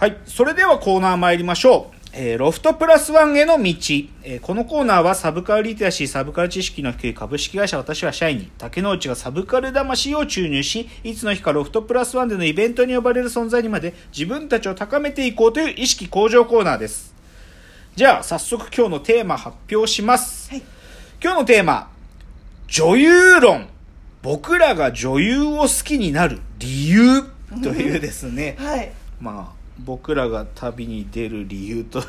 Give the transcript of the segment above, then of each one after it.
はい。それではコーナー参りましょう。えーロフトプラスワンへの道。えーこのコーナーはサブカルリテラシー、サブカル知識の低い株式会社私は社員に、竹之内がサブカル魂を注入し、いつの日かロフトプラスワンでのイベントに呼ばれる存在にまで自分たちを高めていこうという意識向上コーナーです。じゃあ、早速今日のテーマ発表します。はい今日のテーマ、女優論。僕らが女優を好きになる理由というですね。はいまあ僕らが旅に出る理由と同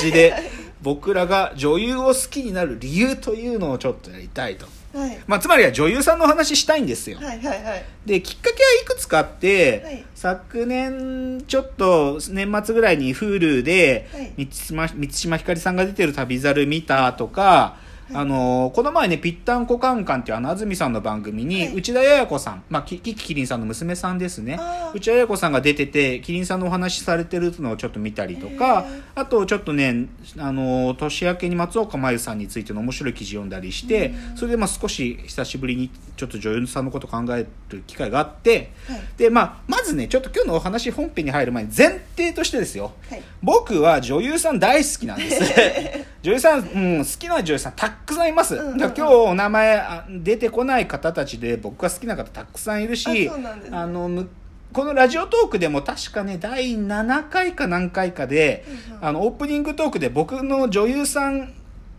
じで僕らが女優を好きになる理由というのをちょっとやりたいと、はい。まあ、つまりは女優さんのお話したいんですよ、はいはいはい。できっかけはいくつかあって、はい。昨年ちょっと年末ぐらいに Hulu ではい。満島満島ひかりさんが出てる旅猿見たとか、あのこの前ね「ぴったんこカンカン」っていうあの安住さんの番組に、はい。内田彩子さん、まあ、キキキキリンさんの娘さんですね。内田彩子さんが出ててキリンさんのお話しされてるのをちょっと見たりとかあとちょっとねあの年明けに松岡真優さんについての面白い記事読んだりしてそれでまあ少し久しぶりにちょっと女優さんのこと考える機会があってはい。で、まあ、まずねちょっと今日のお話本編に入る前に前提としてですよ。はい。僕は女優さん大好きなんです。女優さん、うん、好きな女優さんたくさんいます、うんうんうん。だ今日お名前あ出てこない方たちで僕が好きな方たくさんいるしあね。あのむこのラジオトークでも確かね第7回か何回かで、うんうん。あのオープニングトークで僕の女優さん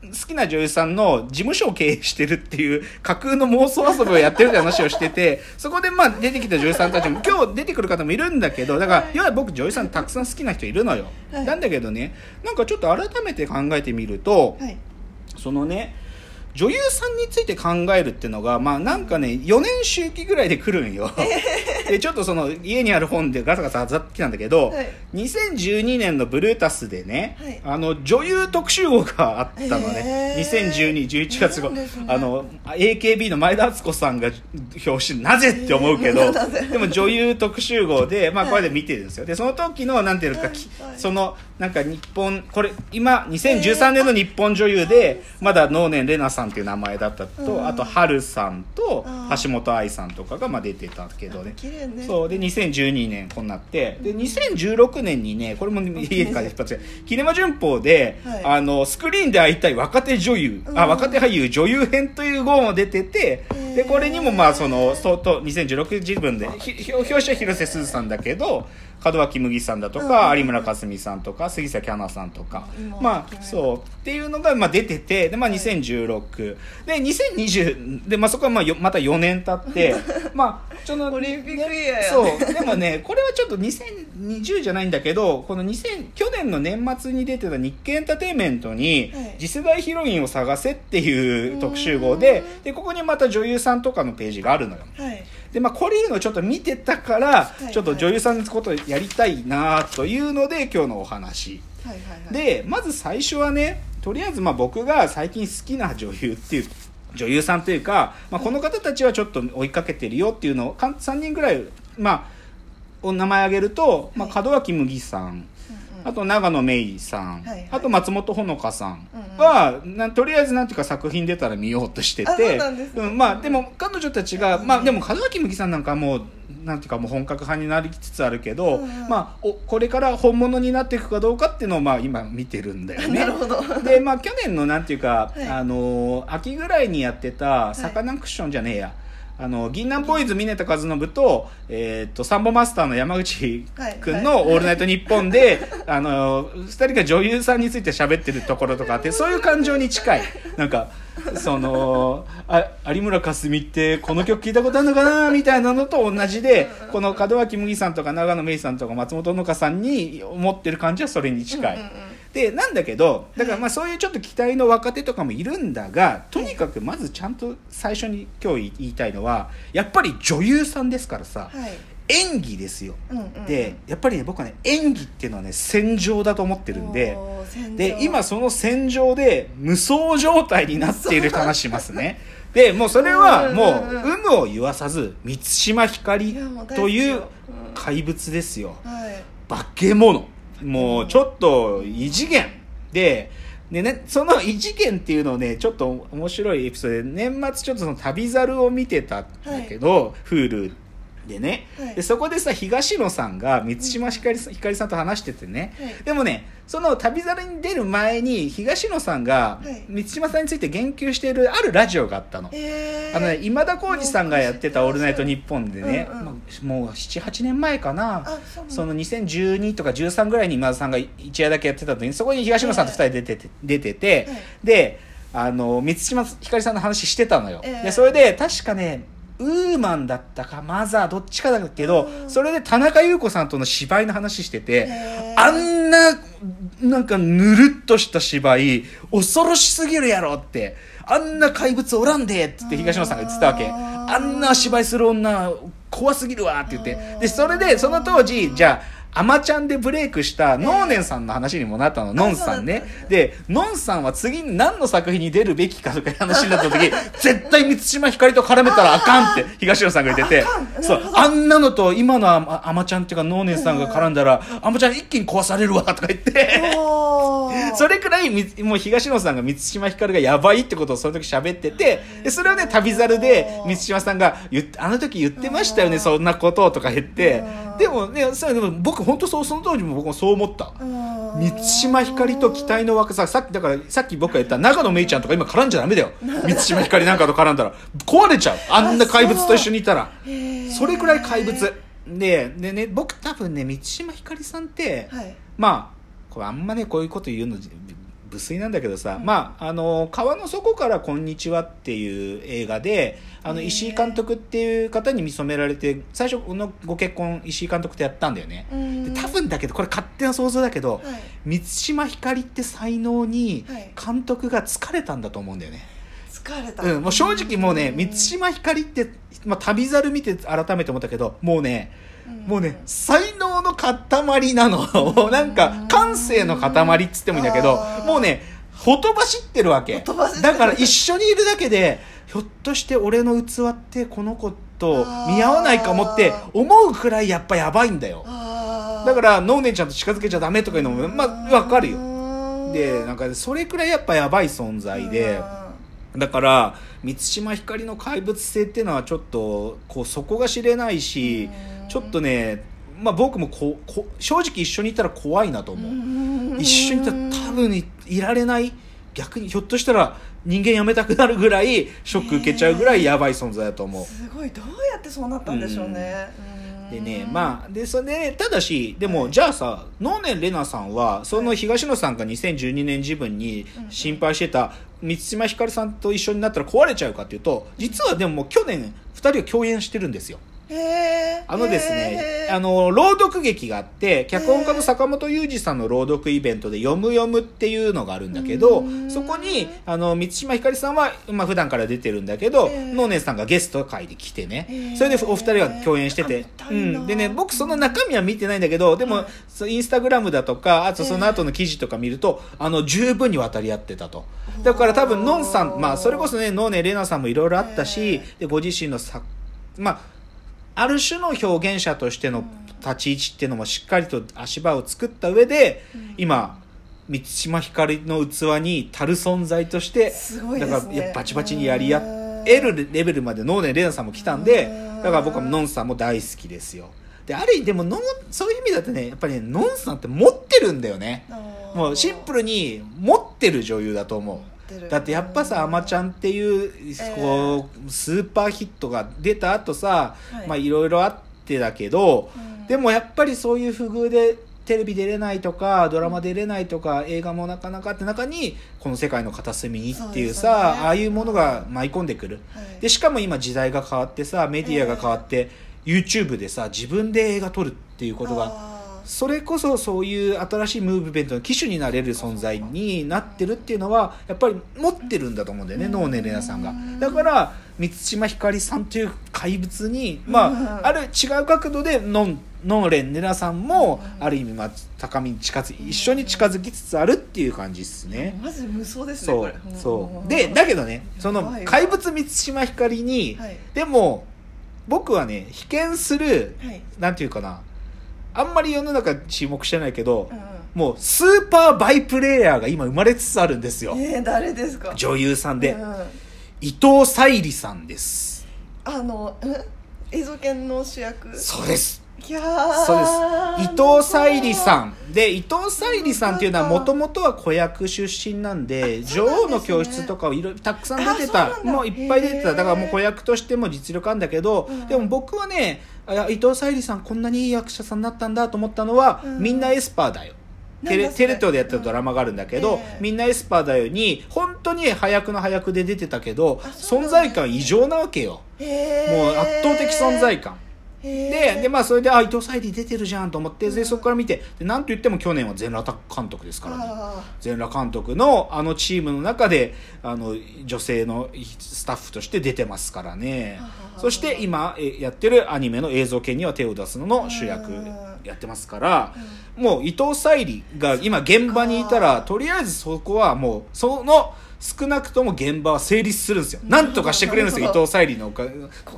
好きな女優さんの事務所を経営してるっていう架空の妄想遊びをやってるって話をしてて そこでまあ出てきた女優さんたちも今日出てくる方もいるんだけどだからはい。いわゆる僕女優さんたくさん好きな人いるのよ、はい。なんだけどねなんかちょっと改めて考えてみると、はいそのね女優さんについて考えるっていうのがまあなんかね4年周期ぐらいで来るんよ。でちょっとその家にある本でガサガサあざってきたんだけど、はい。2012年のブルータスでね、はい。あの女優特集号があったのね。へー。201211月号、ねあの AKB の前田敦子さんが表紙なぜって思うけど でも女優特集号で、まあ、これで見てるんですよ。でその時のなんていうのか、きはい。そのなんか日本これ今2013年の日本女優でまだ能年玲奈さんっていう名前だったと、うん。あと春さんと橋本愛さんとかがまあ出てたけどね。ね。そう。で2012年こうなってで2016年にねこれも家から一発で「キネマ旬報で」はい。あのスクリーンで会いたい若手女優、あうん。若手俳優女優編という号も出ててでこれにもまあその相当2016自分で表紙は広瀬すずさんだけど門脇麦さんだとか、うん有村架純さんとか杉咲花さんとか。今まあそう。っていうのがまあ出ててで、まあ、2016で2020で、まあ、そこはまあよまた4年経って まあちょっとオリンピックイヤーやそう。でもねこれはちょっと2020じゃないんだけどこの2000去年の年末に出てた日経エンターテインメントにはい「次世代ヒロインを探せ」っていう特集号でうん。でここにまた女優さんとかのページがあるのよ。はいでまあこれいうのをちょっと見てたからいちょっと女優さんのことをやりたいなというので今日のお話。はいはいはい。でまず最初はねとりあえずまあ僕が最近好きな女優っていう女優さんというか、まあ、この方たちはちょっと追いかけてるよっていうのをかん3人ぐらい、まあ、お名前挙げると、まあ、門脇麦さんあと長野芽郁さん、はいはい。あと松本穂香さん。は、なとりあえずなんていうか作品出たら見ようとしてあそうてなんですんまあでも彼女たちが、まあでも門脇麦さんなんかはもうなんていうかもう本格派になりつつあるけど、うんうんまあおこれから本物になっていくかどうかっていうのをまあ今見てるんだよね。なるほど。でまあ去年のなんていうか、はい。あのー秋ぐらいにやってたサカナクションじゃねえや、あの銀杏ボーイズ峰田和信と,、えー、とサンボマスターの山口君の「オールナイトニッポンで」あの2人が女優さんについて喋ってるところとかあってそういう感情に近い。なんかそのあ有村架純ってこの曲聞いたことあるのかなみたいなのと同じでこの門脇麦さんとか長野芽郁さんとか松本穂香さんに思ってる感じはそれに近い。うんうんうんでなんだけどだからまあそういうちょっと期待の若手とかもいるんだがとにかくまずちゃんと最初に今日言いたいのはやっぱり女優さんですからさはい。演技ですよ。うんうんうん。でやっぱりね僕はね演技っていうのはね戦場だと思ってるんでで今その戦場で無双状態になっている話しますね。でもうそれはもう有無を言わさず満島ひかりという怪物ですよ。はい。化け物もうちょっと異次元ででね、その異次元っていうのをねちょっと面白いエピソードで年末ちょっとその旅猿を見てたんだけど、Hulu でね、はい。でそこでさ東野さんが満島ひかりさんひかりさんと話しててね、はい。でもねその旅猿に出る前に東野さんがはい。満島さんについて言及しているあるラジオがあったの。えー。あのね、今田耕司さんがやってた「オールナイトニッポン」でね、うんうんまあもう78年前かな。あその。2012とか13ぐらいに今田さんが一夜だけやってた時にそこに東野さんと2人出てて出てて、はい。であの満島ひかりさんの話してたのよ、ええ。でそれで確かねウーマンだったかマザーどっちかだけど、うん。それで田中優子さんとの芝居の話してて、あんななんかぬるっとした芝居恐ろしすぎるやろってあんな怪物おらんでって東野さんが言ってたわけ。あんな芝居する女怖すぎるわって言って。でそれでその当時じゃあアマちゃんでブレイクしたノーネンさんの話にもなったの、ノンさんね。でノンさんは次に何の作品に出るべきかとかいう話になった時 絶対満島ひかりと絡めたらあかんって 東野さんが言ってて。そうあんなのと今のあアマちゃんっていうかノーネンさんが絡んだらアマちゃん一気に壊されるわとか言って。それくらいみもう東野さんが満島ひかるがやばいってことをその時喋っててでそれをね旅猿で満島さんが言ってあの時言ってましたよねうんそんなこととか言って。うんでもねそれでも僕本当そうその当時も僕もそう思った。うん。満島ひかりと期待の若さ。さっきだからさっき僕が言った長野めいちゃんとか今絡んじゃダメだよ。満島ひかりなんかと絡んだら。壊れちゃう。あんな怪物と一緒にいたら。それくらい怪物。ででね僕多分ね満島ひかりさんってはい。まあこれあんまねこういうこと言うのぶ無粋なんだけどさ、うん。まああの「川の底からこんにちは」っていう映画であの石井監督っていう方に見初められて最初のご結婚石井監督とやったんだよね。多分だけどこれ勝手な想像だけど、はい。満島ひかりって才能にはい。監督が疲れたんだと思うんだよね、疲れた。うん、もう正直もうねん。満島ひかりって、まあ、旅猿見て改めて思ったけどもうねうんもうね才能の塊なの。なんか感性の塊っつってもいいんだけどもうねほとばしってるわけ。だから一緒にいるだけでひょっとして俺の器ってこの子と見合わないかもって思うくらいやっぱやばいんだよ。だからノーネンちゃんと近づけちゃダメとかいうのもまあわかるよ。うんでなんかそれくらいやっぱやばい存在で。だから満島ひかりの怪物性っていうのはちょっとこう底が知れないしうんちょっとねまあ僕もここ正直一緒にいたら怖いなと思う。うん。一緒にいたら多分いいられない。逆にひょっとしたら人間辞めたくなるぐらいショック受けちゃうぐらいやばい存在だと思う。すごい。どうやってそうなったんでしょうね。でねあまあでそれで、ね、ただしでも、はい。じゃあさ能年玲奈さんはその東野さんが2012年自分に心配してた満島ひかりさんと一緒になったら壊れちゃうかっていうと実はでももう去年2人は共演してるんですよあのですねあの、朗読劇があって、脚本家の坂本雄二さんの朗読イベントで、読む読むっていうのがあるんだけどそこに、あの、満島ひかりさんは、まあ普段から出てるんだけど、能年さんがゲスト会で来てへねー、それでお二人が共演してて。う。ん。でね、僕その中身は見てないんだけど、でもインスタグラムだとか、あとその後の記事とか見ると、あの、十分に渡り合ってたと。だから多分、のんさん、まあそれこそね、能年玲奈さんもいろいろあったしへ、で、ご自身の作、まあ、ある種の表現者としての立ち位置っていうのもしっかりと足場を作った上で、今満島ひかりの器に足る存在としてすごいだからいやバチバチにやり合えるレベルまで能年玲奈さんも来たんでうん。だから僕はのんさんも大好きですよ。である意味でものんそういう意味だとねやっぱりねのんさんって持ってるんだよね。もうシンプルに持ってる女優だと思うだってやっぱさ「あまちゃん」っていうこうスーパーヒットが出た後さ、はい。まあいろいろあってだけど、うん。でもやっぱりそういう不遇でテレビ出れないとかドラマ出れないとか映画もなかなかって中にこの世界の片隅にっていうさよね。ああいうものが舞い込んでくる。はい。でしかも今時代が変わってさメディアが変わって、YouTube でさ自分で映画撮るっていうことがそれこそそういう新しいムーブメントの機種になれる存在になってるっていうのはやっぱり持ってるんだと思うんだよねうん。能年玲奈さんが。うんだから満島ひかりさんという怪物にまうん。あある違う角度でのん能年玲奈さんもうん。ある意味まあ高みに近づ一緒に近づきつつあるっていう感じですね。マジ無双ですねそう。そうでだけどねその怪物満島ひかりにはい。でも僕はね被験するはい。なんていうかなあんまり世の中注目してないけど、うんもうスーパーバイプレイヤーが今生まれつつあるんですよ。えー、誰ですか？女優さんで。うん伊藤沙莉さんです。あのうん映像犬の主役？そうですそうです。伊藤沙莉さん。で伊藤沙莉さんっていうのはもともとは子役出身なんで女王の教室とかをいろたくさん出てたもういっぱい出てた。だからもう子役としても実力あるんだけど、うん。でも僕はねあ伊藤沙莉さんこんなにいい役者さんになったんだと思ったのは、うん。みんなエスパーだよ。テレテレ東でやってたドラマがあるんだけど、うん。ええみんなエスパーだよに本当に端役の端役で出てたけど存在感異常なわけよ。へもう圧倒的存在感ででまあそれであ伊藤沙莉出てるじゃんと思ってでそこから見てでなんと言っても去年は全裸監督ですからね。あ全裸監督のあのチームの中であの女性のスタッフとして出てますからね。そして今えやってるアニメの映像系には手を出すのの主役うんやってますからもう伊藤沙莉が今現場にいたらとりあえずそこはもうその少なくとも現場は成立するんですよ。なんとかしてくれるんですよ。伊藤沙莉のおか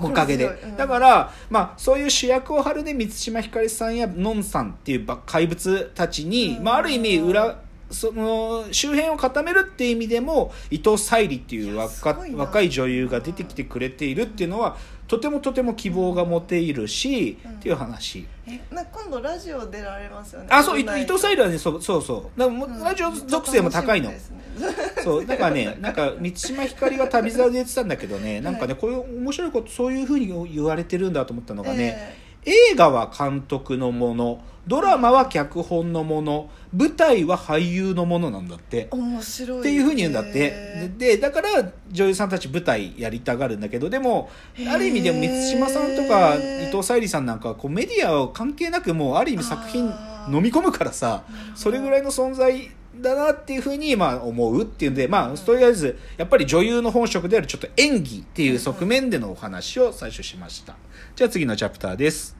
おかげで、だから、まあ、そういう主役を張るで満島ひかりさんやのんさんっていうば怪物たちに、うん。まあ、ある意味裏その周辺を固めるっていう意味でも伊藤沙莉っていう若い女優が出てきてくれているっていうのはとてもとても希望が持ているし、うん。っていう話。えな今度ラジオ出られますよね。あそう伊オールナイ莉はねそうそうそう。だからもううん。ラジオ属性も高いの、ね。そうだからね なんか満島ひかりが旅沢で言ってたんだけどねなんかねこういう面白いことそういうふうに言われてるんだと思ったのがね、え映画は監督のものドラマは脚本のもの舞台は俳優のものなんだって。え面白いっていうふうに言うんだって。へででだから女優さんたち舞台やりたがるんだけどでもある意味でも満島さんとか伊藤沙莉さんなんかはこうメディアを関係なくもうある意味作品飲み込むからさそれぐらいの存在だなっていうふうにまあ思うっていうんでまあとりあえずやっぱり女優の本職であるちょっと演技っていう側面でのお話を最初しました。じゃあ次のチャプターです